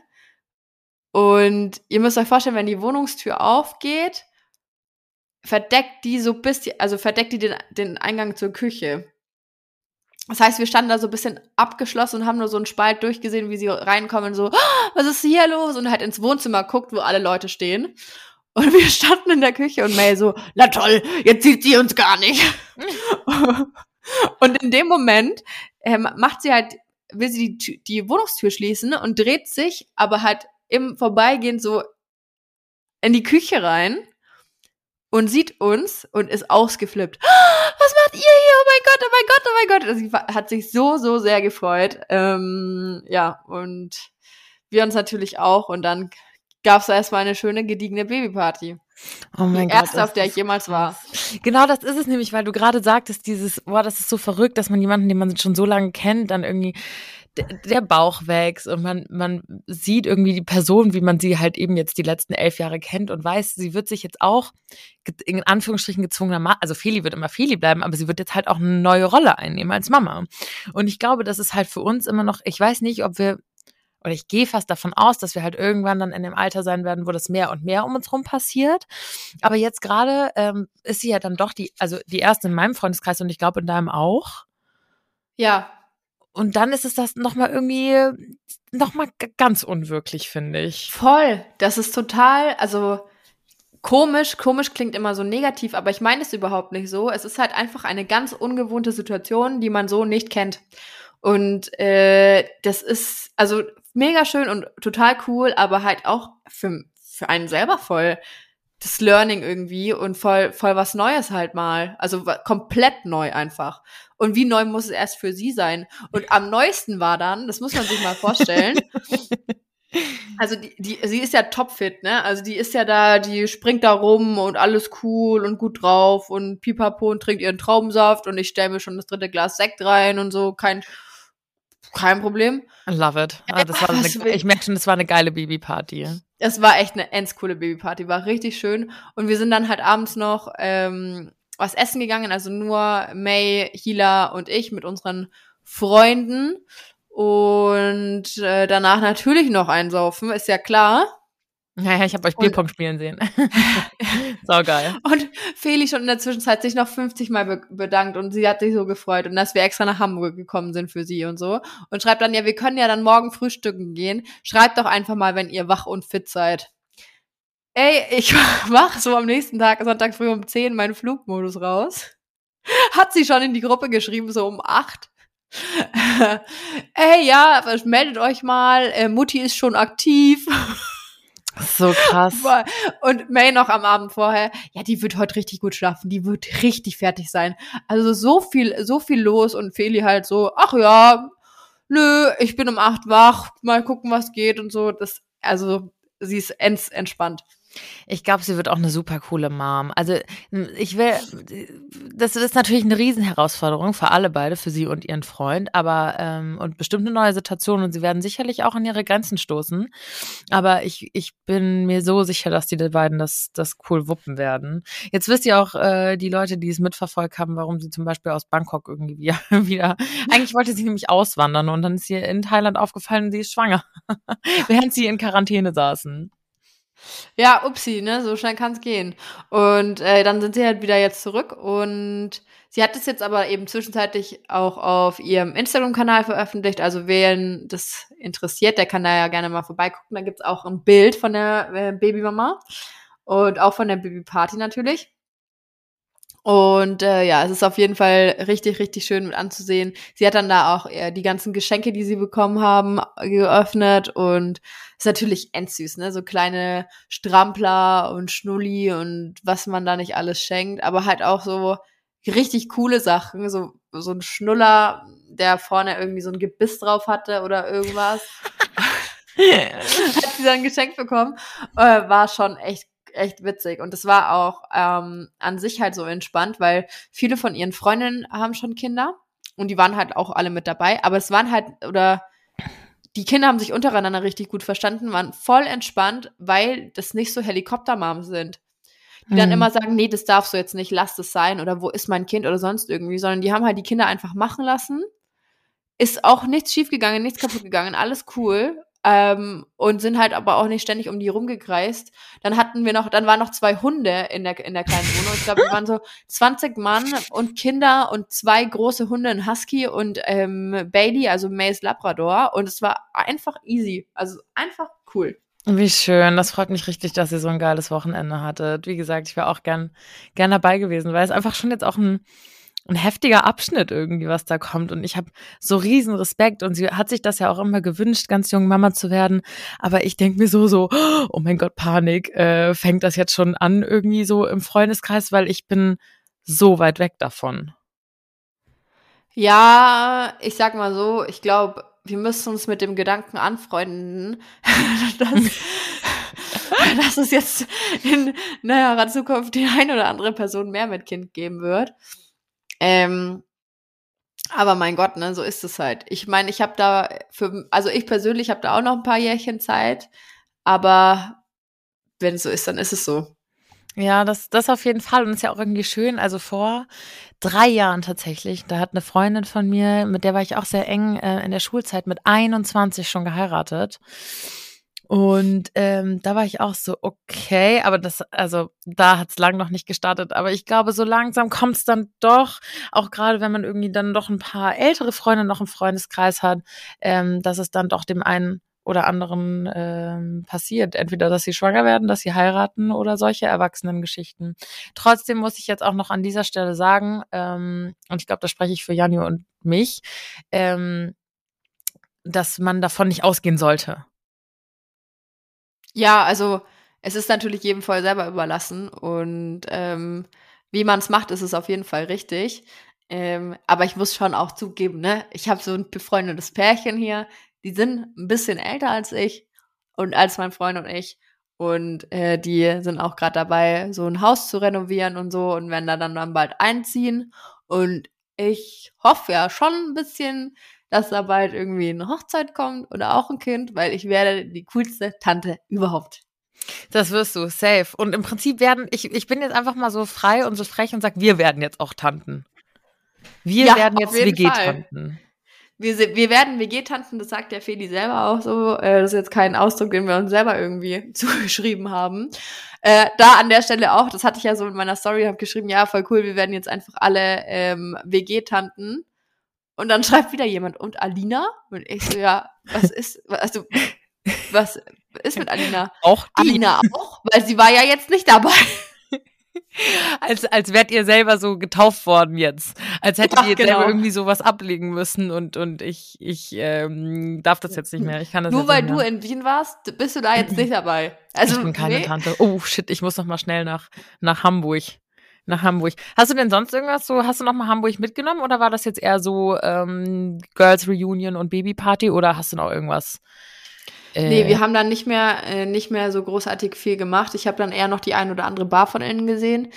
Und ihr müsst euch vorstellen, wenn die Wohnungstür aufgeht, verdeckt die so bis, die, also verdeckt die den, den Eingang zur Küche. Das heißt, wir standen da so ein bisschen abgeschlossen und haben nur so einen Spalt durchgesehen, wie sie reinkommen, so, "Ah, was ist hier los? Und halt ins Wohnzimmer guckt, wo alle Leute stehen. Und wir standen in der Küche und Mel so, na toll, jetzt sieht sie uns gar nicht. [LAUGHS] und in dem Moment ähm, macht sie halt, will sie die, die Wohnungstür schließen und dreht sich, aber halt im Vorbeigehen so in die Küche rein und sieht uns und ist ausgeflippt. "Ah, Was macht ihr hier? Oh mein Gott, oh mein Gott, oh mein Gott. Also sie hat sich so, so sehr gefreut. Ähm, ja, und wir uns natürlich auch. Und dann gab es erstmal eine schöne, gediegene Babyparty. Oh Die mein erste, Gott, auf der ich jemals war. Genau, das ist es nämlich, weil du gerade sagtest, dieses, boah, das ist so verrückt, dass man jemanden, den man schon so lange kennt, dann irgendwie der, Bauch wächst und man, man sieht irgendwie die Person, wie man sie halt eben jetzt die letzten elf Jahre kennt und weiß, sie wird sich jetzt auch in Anführungsstrichen gezwungenermaßen, also Feli wird immer Feli bleiben, aber sie wird jetzt halt auch eine neue Rolle einnehmen als Mama. Und ich glaube, das ist halt für uns immer noch, ich weiß nicht, ob wir oder ich gehe fast davon aus, dass wir halt irgendwann dann in dem Alter sein werden, wo das mehr und mehr um uns rum passiert. Aber jetzt gerade ähm, ist sie ja dann doch die, also die erste in meinem Freundeskreis und ich glaube in deinem auch. Ja. Und dann ist es das nochmal irgendwie, nochmal ganz unwirklich, finde ich. Voll. Das ist total, also komisch, komisch klingt immer so negativ, aber ich meine es überhaupt nicht so. Es ist halt einfach eine ganz ungewohnte Situation, die man so nicht kennt. Und äh, das ist also mega schön und total cool, aber halt auch für, für einen selber voll das Learning irgendwie und voll, voll was Neues halt mal. Also komplett neu einfach. Und wie neu muss es erst für sie sein? Und am neuesten war dann, das muss man sich mal vorstellen. [LAUGHS] Also die, die, sie ist ja topfit, ne? Also die ist ja da, die springt da rum und alles cool und gut drauf und pipapo und trinkt ihren Traubensaft und ich stelle mir schon das dritte Glas Sekt rein und so, kein, kein Problem. Love it. Ah, das war eine, ich merke schon, das war eine geile Babyparty. Es war echt eine ends coole Babyparty, war richtig schön. Und wir sind dann halt abends noch ähm, was essen gegangen, also nur May, Hila und ich mit unseren Freunden. Und äh, danach natürlich noch einsaufen, ist ja klar. Naja, ich habe euch Bierpong spielen sehen. [LAUGHS] so geil. Und Feli schon in der Zwischenzeit sich noch 50 Mal be bedankt und sie hat sich so gefreut und dass wir extra nach Hamburg gekommen sind für sie und so. Und schreibt dann, ja, wir können ja dann morgen frühstücken gehen. Schreibt doch einfach mal, wenn ihr wach und fit seid. Ey, ich [LAUGHS] mach so am nächsten Tag, Sonntag früh um 10, meinen Flugmodus raus. [LAUGHS] Hat sie schon in die Gruppe geschrieben, so um 8. Ey, ja, meldet euch mal, äh, Mutti ist schon aktiv. So krass. Und May noch am Abend vorher, ja, die wird heute richtig gut schlafen, die wird richtig fertig sein. Also so viel, so viel los und Feli halt so, ach ja, nö, ich bin um acht wach, mal gucken, was geht und so. Das, also sie ist ents entspannt. Ich glaube, sie wird auch eine super coole Mom. Also ich will, das ist natürlich eine Riesenherausforderung für alle beide, für sie und ihren Freund, aber ähm, und bestimmt eine neue Situation und sie werden sicherlich auch an ihre Grenzen stoßen. Aber ich, ich bin mir so sicher, dass die beiden das, das cool wuppen werden. Jetzt wisst ihr auch, äh, die Leute, die es mitverfolgt haben, warum sie zum Beispiel aus Bangkok irgendwie [LAUGHS] wieder, eigentlich wollte sie nämlich auswandern und dann ist ihr in Thailand aufgefallen, sie ist schwanger, [LAUGHS] während sie in Quarantäne saßen. Ja, upsi, ne, so schnell kann es gehen. Und äh, dann sind sie halt wieder jetzt zurück und sie hat es jetzt aber eben zwischenzeitlich auch auf ihrem Instagram-Kanal veröffentlicht. Also wen das interessiert, der kann da ja gerne mal vorbeigucken. Da gibt's auch ein Bild von der äh, Babymama und auch von der Babyparty natürlich. Und äh, ja, es ist auf jeden Fall richtig, richtig schön mit anzusehen. Sie hat dann da auch äh, die ganzen Geschenke, die sie bekommen haben, geöffnet und ist natürlich endsüß, ne? So kleine Strampler und Schnulli und was man da nicht alles schenkt, aber halt auch so richtig coole Sachen, so so ein Schnuller, der vorne irgendwie so ein Gebiss drauf hatte oder irgendwas. [LAUGHS] [LAUGHS] hat sie dann geschenkt bekommen, äh, war schon echt echt witzig. Und es war auch ähm, an sich halt so entspannt, weil viele von ihren Freundinnen haben schon Kinder und die waren halt auch alle mit dabei. Aber es waren halt, oder die Kinder haben sich untereinander richtig gut verstanden, waren voll entspannt, weil das nicht so Helikoptermom sind. Die dann mhm. immer sagen, nee, das darfst du jetzt nicht, lass das sein oder wo ist mein Kind oder sonst irgendwie, sondern die haben halt die Kinder einfach machen lassen. Ist auch nichts schiefgegangen, nichts kaputt gegangen, alles cool ähm, und sind halt aber auch nicht ständig um die rumgekreist. Dann hatten wir noch, dann waren noch zwei Hunde in der, in der kleinen Wohnung. Ich glaube, wir waren so 20 Mann und Kinder und zwei große Hunde, ein Husky und ähm, Bailey, also Mays Labrador. Und es war einfach easy. Also einfach cool. Wie schön, das freut mich richtig, dass ihr so ein geiles Wochenende hattet. Wie gesagt, ich wäre auch gern, gern dabei gewesen, weil es einfach schon jetzt auch ein, ein heftiger Abschnitt irgendwie, was da kommt. Und ich habe so riesen Respekt. Und sie hat sich das ja auch immer gewünscht, ganz jung Mama zu werden. Aber ich denke mir so, so, oh mein Gott, Panik, äh, fängt das jetzt schon an irgendwie so im Freundeskreis, weil ich bin so weit weg davon. Ja, ich sag mal so, ich glaube, wir müssen uns mit dem Gedanken anfreunden, [LAUGHS] dass, [LAUGHS] dass es jetzt in näherer Zukunft die ein oder andere Person mehr mit Kind geben wird. Ähm, Aber mein Gott, ne, so ist es halt. Ich meine, ich habe da für, also ich persönlich habe da auch noch ein paar Jährchen Zeit, aber wenn es so ist, dann ist es so. Ja, das, das auf jeden Fall. Und ist ja auch irgendwie schön. Also vor drei Jahren tatsächlich, da hat eine Freundin von mir, mit der war ich auch sehr eng äh, in der Schulzeit, mit 21 schon geheiratet. Und ähm, da war ich auch so, okay, aber das, also da hat es lang noch nicht gestartet. Aber ich glaube, so langsam kommt es dann doch, auch gerade wenn man irgendwie dann doch ein paar ältere Freunde noch im Freundeskreis hat, ähm, dass es dann doch dem einen oder anderen ähm, passiert. Entweder, dass sie schwanger werden, dass sie heiraten oder solche Erwachsenengeschichten. Trotzdem muss ich jetzt auch noch an dieser Stelle sagen, ähm, und ich glaube, da spreche ich für Janjo und mich, ähm, dass man davon nicht ausgehen sollte. Ja, also es ist natürlich jedem voll selber überlassen und ähm, wie man es macht, ist es auf jeden Fall richtig. Ähm, aber ich muss schon auch zugeben, ne, ich habe so ein befreundetes Pärchen hier, die sind ein bisschen älter als ich und als mein Freund und ich. Und äh, die sind auch gerade dabei, so ein Haus zu renovieren und so und werden da dann, dann bald einziehen. Und ich hoffe ja schon ein bisschen, dass da bald irgendwie eine Hochzeit kommt oder auch ein Kind, weil ich werde die coolste Tante überhaupt. Das wirst du, safe. Und im Prinzip werden, ich, ich bin jetzt einfach mal so frei und so frech und sag, wir werden jetzt auch Tanten. Wir ja, werden jetzt WG-Tanten. Wir, wir werden WG-Tanten, das sagt der Feli selber auch so. Äh, das ist jetzt kein Ausdruck, den wir uns selber irgendwie [LAUGHS] zugeschrieben haben. Äh, da an der Stelle auch, das hatte ich ja so in meiner Story, habe geschrieben, ja, voll cool, wir werden jetzt einfach alle ähm, WG-Tanten. Und dann schreibt wieder jemand, und Alina? Und ich so, ja, was ist, also, was ist mit Alina? Auch die. Alina auch, weil sie war ja jetzt nicht dabei. [LAUGHS] als, als wärt ihr selber so getauft worden jetzt. Als hättet ja, ihr jetzt genau. selber irgendwie sowas ablegen müssen und, und ich, ich ähm, darf das jetzt nicht mehr. Ich kann das Nur weil du in Wien warst, bist du da jetzt nicht dabei. Also, ich bin keine nee. Tante. Oh shit, ich muss noch mal schnell nach, nach Hamburg. Nach Hamburg. Hast du denn sonst irgendwas so, hast du noch mal Hamburg mitgenommen oder war das jetzt eher so ähm, Girls Reunion und Babyparty oder hast du noch irgendwas äh, nee, wir haben dann nicht mehr, äh, nicht mehr so großartig viel gemacht. Ich habe dann eher noch die ein oder andere Bar von innen gesehen.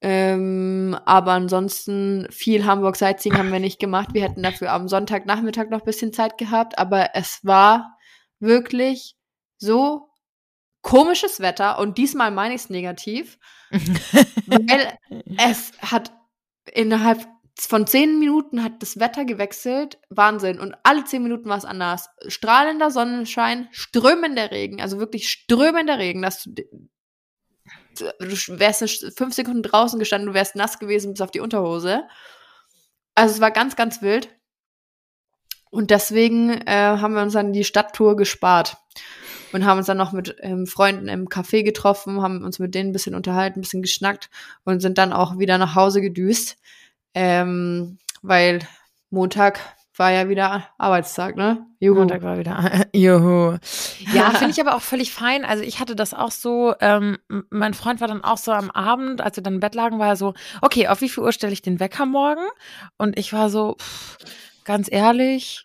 Ähm, aber ansonsten viel Hamburg Sightseeing haben wir nicht gemacht. Wir hätten dafür am Sonntagnachmittag noch bisschen Zeit gehabt, aber es war wirklich so komisches Wetter und diesmal meine ich es negativ, weil [LAUGHS] es hat innerhalb von zehn Minuten hat das Wetter gewechselt. Wahnsinn. Und alle zehn Minuten war es anders. Strahlender Sonnenschein, strömender Regen, also wirklich strömender Regen, dass du, du wärst fünf Sekunden draußen gestanden, du wärst nass gewesen bis auf die Unterhose. Also es war ganz, ganz wild. Und deswegen äh, haben wir uns dann die Stadttour gespart und haben uns dann noch mit ähm, Freunden im Café getroffen, haben uns mit denen ein bisschen unterhalten, ein bisschen geschnackt und sind dann auch wieder nach Hause gedüst. Ähm, weil Montag war ja wieder Arbeitstag, ne? Juhu. Montag war wieder. [LAUGHS] Juhu. Ja, [LAUGHS] finde ich aber auch völlig fein. Also ich hatte das auch so, ähm, mein Freund war dann auch so am Abend, als wir dann im Bett lagen, war er so, okay, auf wie viel Uhr stelle ich den Wecker morgen? Und ich war so, pff, ganz ehrlich,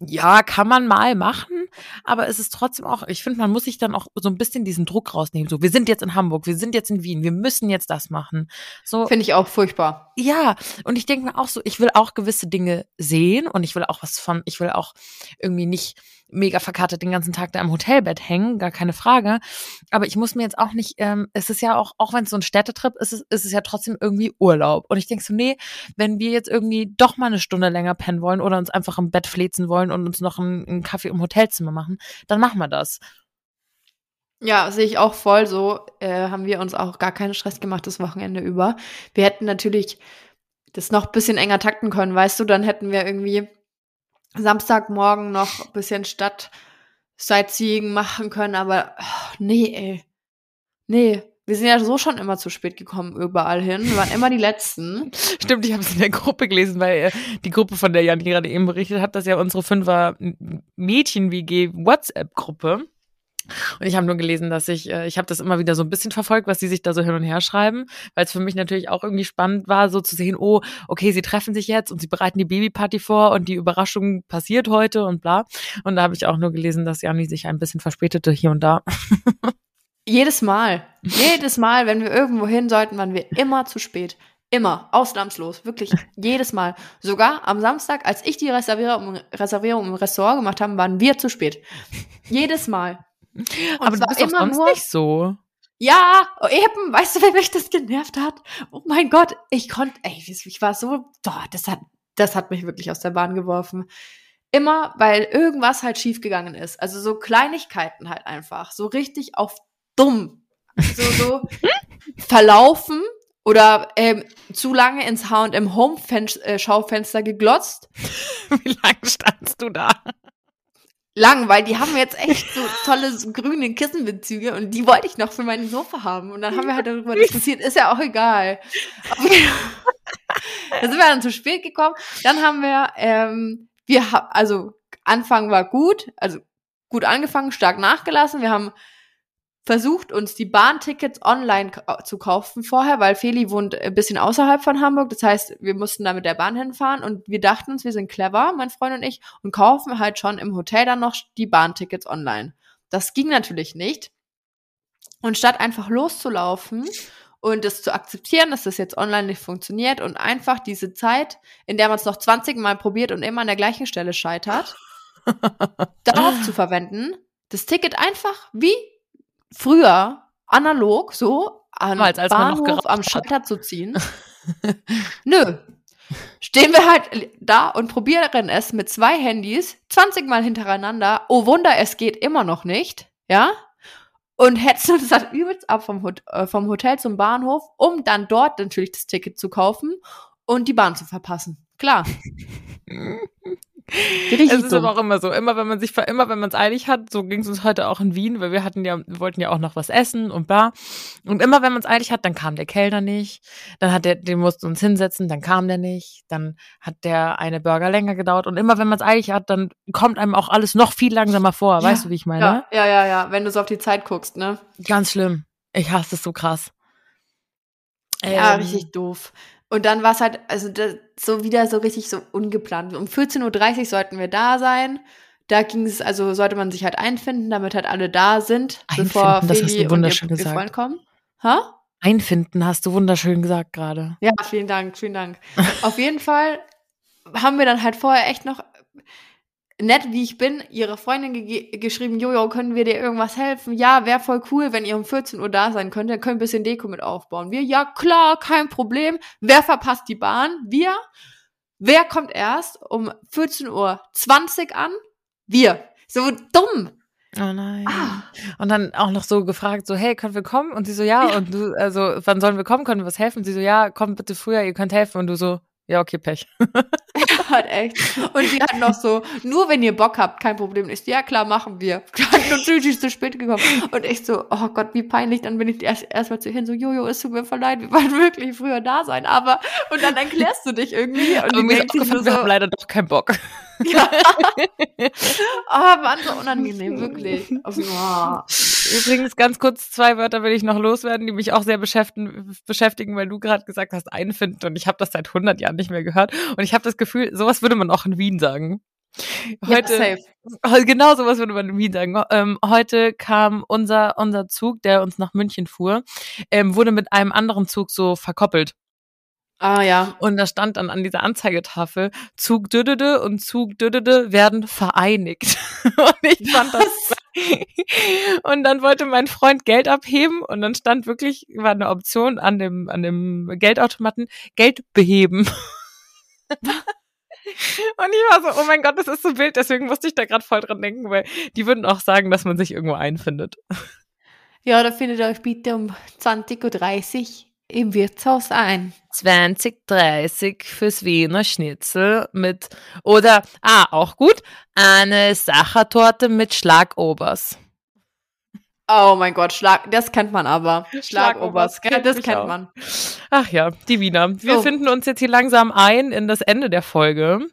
ja, kann man mal machen, aber es ist trotzdem auch, ich finde, man muss sich dann auch so ein bisschen diesen Druck rausnehmen. So, wir sind jetzt in Hamburg, wir sind jetzt in Wien, wir müssen jetzt das machen. So finde ich auch furchtbar. Ja, und ich denke mir auch so, ich will auch gewisse Dinge sehen und ich will auch was von, ich will auch irgendwie nicht mega verkartet den ganzen Tag da im Hotelbett hängen, gar keine Frage. Aber ich muss mir jetzt auch nicht, ähm, es ist ja auch, auch wenn es so ein Städtetrip ist, ist, ist es ja trotzdem irgendwie Urlaub. Und ich denke so, nee, wenn wir jetzt irgendwie doch mal eine Stunde länger pennen wollen oder uns einfach im Bett flezen wollen und uns noch einen, einen Kaffee im Hotelzimmer machen, dann machen wir das. Ja, sehe ich auch voll so. Äh, haben wir uns auch gar keinen Stress gemacht das Wochenende über. Wir hätten natürlich das noch bisschen enger takten können, weißt du, dann hätten wir irgendwie Samstagmorgen noch bisschen Stadt Sightseeing machen können, aber oh, nee, ey. Nee, wir sind ja so schon immer zu spät gekommen überall hin. Wir waren immer die Letzten. [LAUGHS] Stimmt, ich habe es in der Gruppe gelesen, weil äh, die Gruppe, von der Jan gerade eben berichtet hat, dass ja unsere Fünfer Mädchen-WG WhatsApp-Gruppe und ich habe nur gelesen, dass ich, äh, ich habe das immer wieder so ein bisschen verfolgt, was sie sich da so hin und her schreiben, weil es für mich natürlich auch irgendwie spannend war, so zu sehen, oh, okay, sie treffen sich jetzt und sie bereiten die Babyparty vor und die Überraschung passiert heute und bla. Und da habe ich auch nur gelesen, dass Jani sich ein bisschen verspätete hier und da. [LAUGHS] Jedes Mal. Jedes Mal, wenn wir irgendwo hin sollten, waren wir immer zu spät. Immer, ausnahmslos, wirklich jedes Mal. Sogar am Samstag, als ich die Reservierung, Reservierung im Restaurant gemacht habe, waren wir zu spät. Jedes Mal. Und Aber du bist doch sonst nicht so. Ja, eben, weißt du, wer mich das genervt hat? Oh mein Gott, ich konnte, ey, ich war so, boah, das hat, das hat mich wirklich aus der Bahn geworfen. Immer, weil irgendwas halt schiefgegangen ist. Also so Kleinigkeiten halt einfach. So richtig auf dumm. So, so [LAUGHS] verlaufen oder ähm, zu lange ins H&M Home äh, Schaufenster geglotzt. [LAUGHS] Wie lange standst du da? Lang, weil die haben jetzt echt so tolle so grüne Kissenbezüge und die wollte ich noch für mein Sofa haben. Und dann haben wir halt darüber [LAUGHS] diskutiert, ist ja auch egal. [LAUGHS] da sind wir dann zu spät gekommen. Dann haben wir, ähm, wir haben, also Anfang war gut, also gut angefangen, stark nachgelassen. Wir haben versucht, uns die Bahntickets online zu kaufen vorher, weil Feli wohnt ein bisschen außerhalb von Hamburg. Das heißt, wir mussten da mit der Bahn hinfahren und wir dachten uns, wir sind clever, mein Freund und ich, und kaufen halt schon im Hotel dann noch die Bahntickets online. Das ging natürlich nicht. Und statt einfach loszulaufen und es zu akzeptieren, dass das jetzt online nicht funktioniert und einfach diese Zeit, in der man es noch 20 Mal probiert und immer an der gleichen Stelle scheitert, [LAUGHS] darauf zu verwenden, das Ticket einfach wie früher analog so an Damals, als Bahnhof am hat. Schalter zu ziehen. [LAUGHS] Nö. Stehen wir halt da und probieren es mit zwei Handys 20 Mal hintereinander. Oh Wunder, es geht immer noch nicht. Ja? Und hetzen uns dann übelst ab vom, Hot äh, vom Hotel zum Bahnhof, um dann dort natürlich das Ticket zu kaufen und die Bahn zu verpassen. Klar. [LAUGHS] Richtig Es ist dumm. aber auch immer so. Immer wenn man sich, immer wenn man es eilig hat, so ging es uns heute auch in Wien, weil wir hatten ja, wir wollten ja auch noch was essen und bar. Und immer wenn man es eilig hat, dann kam der Kellner nicht. Dann hat der, den mussten uns hinsetzen, dann kam der nicht. Dann hat der eine Burger länger gedauert. Und immer wenn man es eilig hat, dann kommt einem auch alles noch viel langsamer vor. Ja, Weißt du, wie ich meine? Ja, ja, ja, ja, wenn du so auf die Zeit guckst, ne? Ganz schlimm. Ich hasse es so krass. Ja, Ähm, richtig doof. Und dann war es halt, also das, so wieder so richtig so ungeplant. Um 14.30 Uhr sollten wir da sein. Da ging es, also sollte man sich halt einfinden, damit halt alle da sind, bevor Einfinden, du Feli und ihr, ihr. Freund kommen. Ha? Einfinden hast du wunderschön gesagt gerade. Ja, vielen Dank, vielen Dank. Auf jeden Fall haben wir dann halt vorher echt noch nett wie ich bin, ihre Freundin ge geschrieben, Jojo, können wir dir irgendwas helfen? Ja, wäre voll cool, wenn ihr um 14 Uhr da sein könnt, dann können wir ein bisschen Deko mit aufbauen. Wir, ja klar, kein Problem. Wer verpasst die Bahn? Wir. Wer kommt erst um 14 Uhr 20 an? Wir. So dumm. Oh nein. Ah. Und dann auch noch so gefragt, so, hey, können wir kommen? Und sie so, ja. Und du, also, wann sollen wir kommen? Können wir was helfen? Und sie so, ja, kommt bitte früher, ihr könnt helfen. Und du so, ja, okay, Pech. [LAUGHS] Hat echt. Und sie hat noch so, nur wenn ihr Bock habt, kein Problem. Ich so, ja klar, machen wir. [LAUGHS] Natürlich ist zu spät gekommen. Und ich so, oh Gott, wie peinlich. Dann bin ich erst erstmal zu ihr hin, so, Jojo, es tut mir voll leid, wir wollten wirklich früher da sein. Aber, und dann erklärst du dich irgendwie. Und Aber die mir ist sich aufgefallen, nur wir so, haben leider doch keinen Bock. Ja. [LAUGHS] oh, Mann, so unangenehm, wirklich. Also, oh. Übrigens, ganz kurz, zwei Wörter will ich noch loswerden, die mich auch sehr beschäftigen, beschäftigen weil du gerade gesagt hast, einfinden. Und ich habe das seit 100 Jahren nicht mehr gehört. Und ich habe das Gefühl, sowas würde man auch in Wien sagen. Heute, ja, Genau sowas würde man in Wien sagen. Ähm, heute kam unser, unser Zug, der uns nach München fuhr, ähm, wurde mit einem anderen Zug so verkoppelt. Ah, ja. Und da stand dann an dieser Anzeigetafel, Zug Dödede und Zug Dödede werden vereinigt. [LAUGHS] und ich fand das. [LAUGHS] und dann wollte mein Freund Geld abheben und dann stand wirklich, war eine Option an dem, an dem Geldautomaten, Geld beheben. [LAUGHS] Und ich war so, oh mein Gott, das ist so wild, deswegen musste ich da gerade voll dran denken, weil die würden auch sagen, dass man sich irgendwo einfindet. Ja, da findet ihr euch bitte um 20.30 Uhr im Wirtshaus ein. 2030 fürs Wiener Schnitzel mit, oder, ah, auch gut, eine Sachertorte mit Schlagobers. Oh mein Gott, Schlag, das kennt man aber. Schlagobers kennt das kennt auch. man. Ach ja, die Wiener. Wir So. finden uns jetzt hier langsam ein in das Ende der Folge.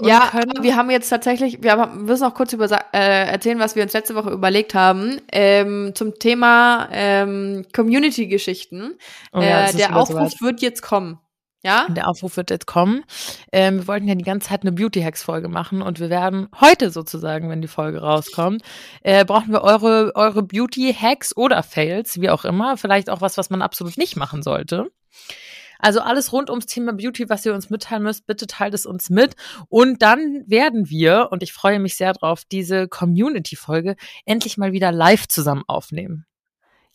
Ja, wir haben jetzt tatsächlich, wir haben, müssen noch kurz über, äh, erzählen, was wir uns letzte Woche überlegt haben, ähm, zum Thema ähm, Community-Geschichten. Oh ja, äh, der Aufruf soweit. wird jetzt kommen. Ja? Der Aufruf wird jetzt kommen. Ähm, wir wollten ja die ganze Zeit eine Beauty-Hacks-Folge machen und wir werden heute sozusagen, wenn die Folge rauskommt, äh, brauchen wir eure, eure Beauty-Hacks oder Fails, wie auch immer. Vielleicht auch was, was man absolut nicht machen sollte. Also alles rund ums Thema Beauty, was ihr uns mitteilen müsst, bitte teilt es uns mit. Und dann werden wir, und ich freue mich sehr drauf, diese Community-Folge endlich mal wieder live zusammen aufnehmen.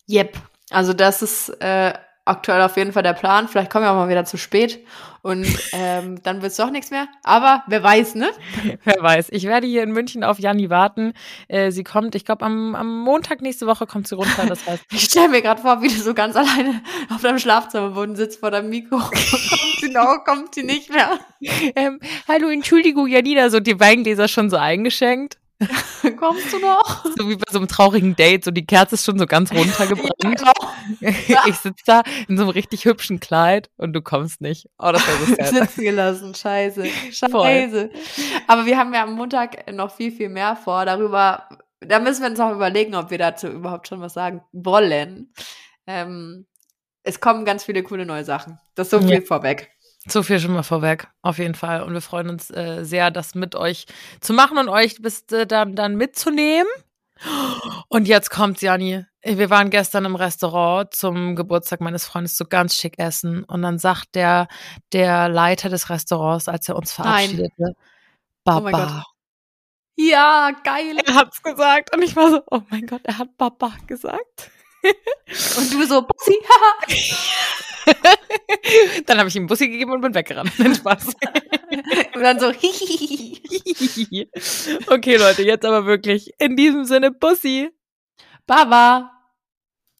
Yep. Also das ist äh, aktuell auf jeden Fall der Plan. Vielleicht kommen wir auch mal wieder zu spät und [LAUGHS] ähm, dann wird's doch nichts mehr. Aber wer weiß, ne? Wer weiß. Ich werde hier in München auf Janni warten. Äh, sie kommt, ich glaube, am, am Montag nächste Woche kommt sie runter. Das heißt, [LAUGHS] Ich stelle mir gerade vor, wie du so ganz alleine auf deinem Schlafzimmerboden sitzt vor deinem Mikro. [LAUGHS] kommt sie noch, kommt sie nicht mehr. ähm, hallo, Entschuldigung, Janina, so die Weingläser schon so eingeschenkt. [LAUGHS] Kommst du noch? So wie bei so einem traurigen Date, so die Kerze ist schon so ganz runtergebrannt. Ja, genau. [LAUGHS] Ich sitze da in so einem richtig hübschen Kleid und du kommst nicht. Oh, das wäre so sad. Sitzen gelassen, scheiße. [LAUGHS] Scheiße. Aber wir haben ja am Montag noch viel, viel mehr vor. Darüber, da müssen wir uns auch überlegen, ob wir dazu überhaupt schon was sagen wollen. Ähm, es kommen ganz viele coole neue Sachen. Das ist so viel Ja. vorweg. So viel schon mal vorweg, auf jeden Fall. Und wir freuen uns äh, sehr, das mit euch zu machen und euch bis äh, dann, dann mitzunehmen. Und jetzt kommt's, Jani. Wir waren gestern im Restaurant zum Geburtstag meines Freundes so ganz schick essen. Und dann sagt der, der Leiter des Restaurants, als er uns verabschiedete, Oh mein Baba. Gott. Ja, geil. er hat's gesagt. Und ich war so, oh mein Gott, er hat Baba gesagt. Und du so, [LAUGHS] Bussi, [LAUGHS] dann habe ich ihm Bussi gegeben und bin weggerannt. Nein, Spaß. [LAUGHS] Und dann so, okay, Leute, jetzt aber wirklich in diesem Sinne Bussi. Baba.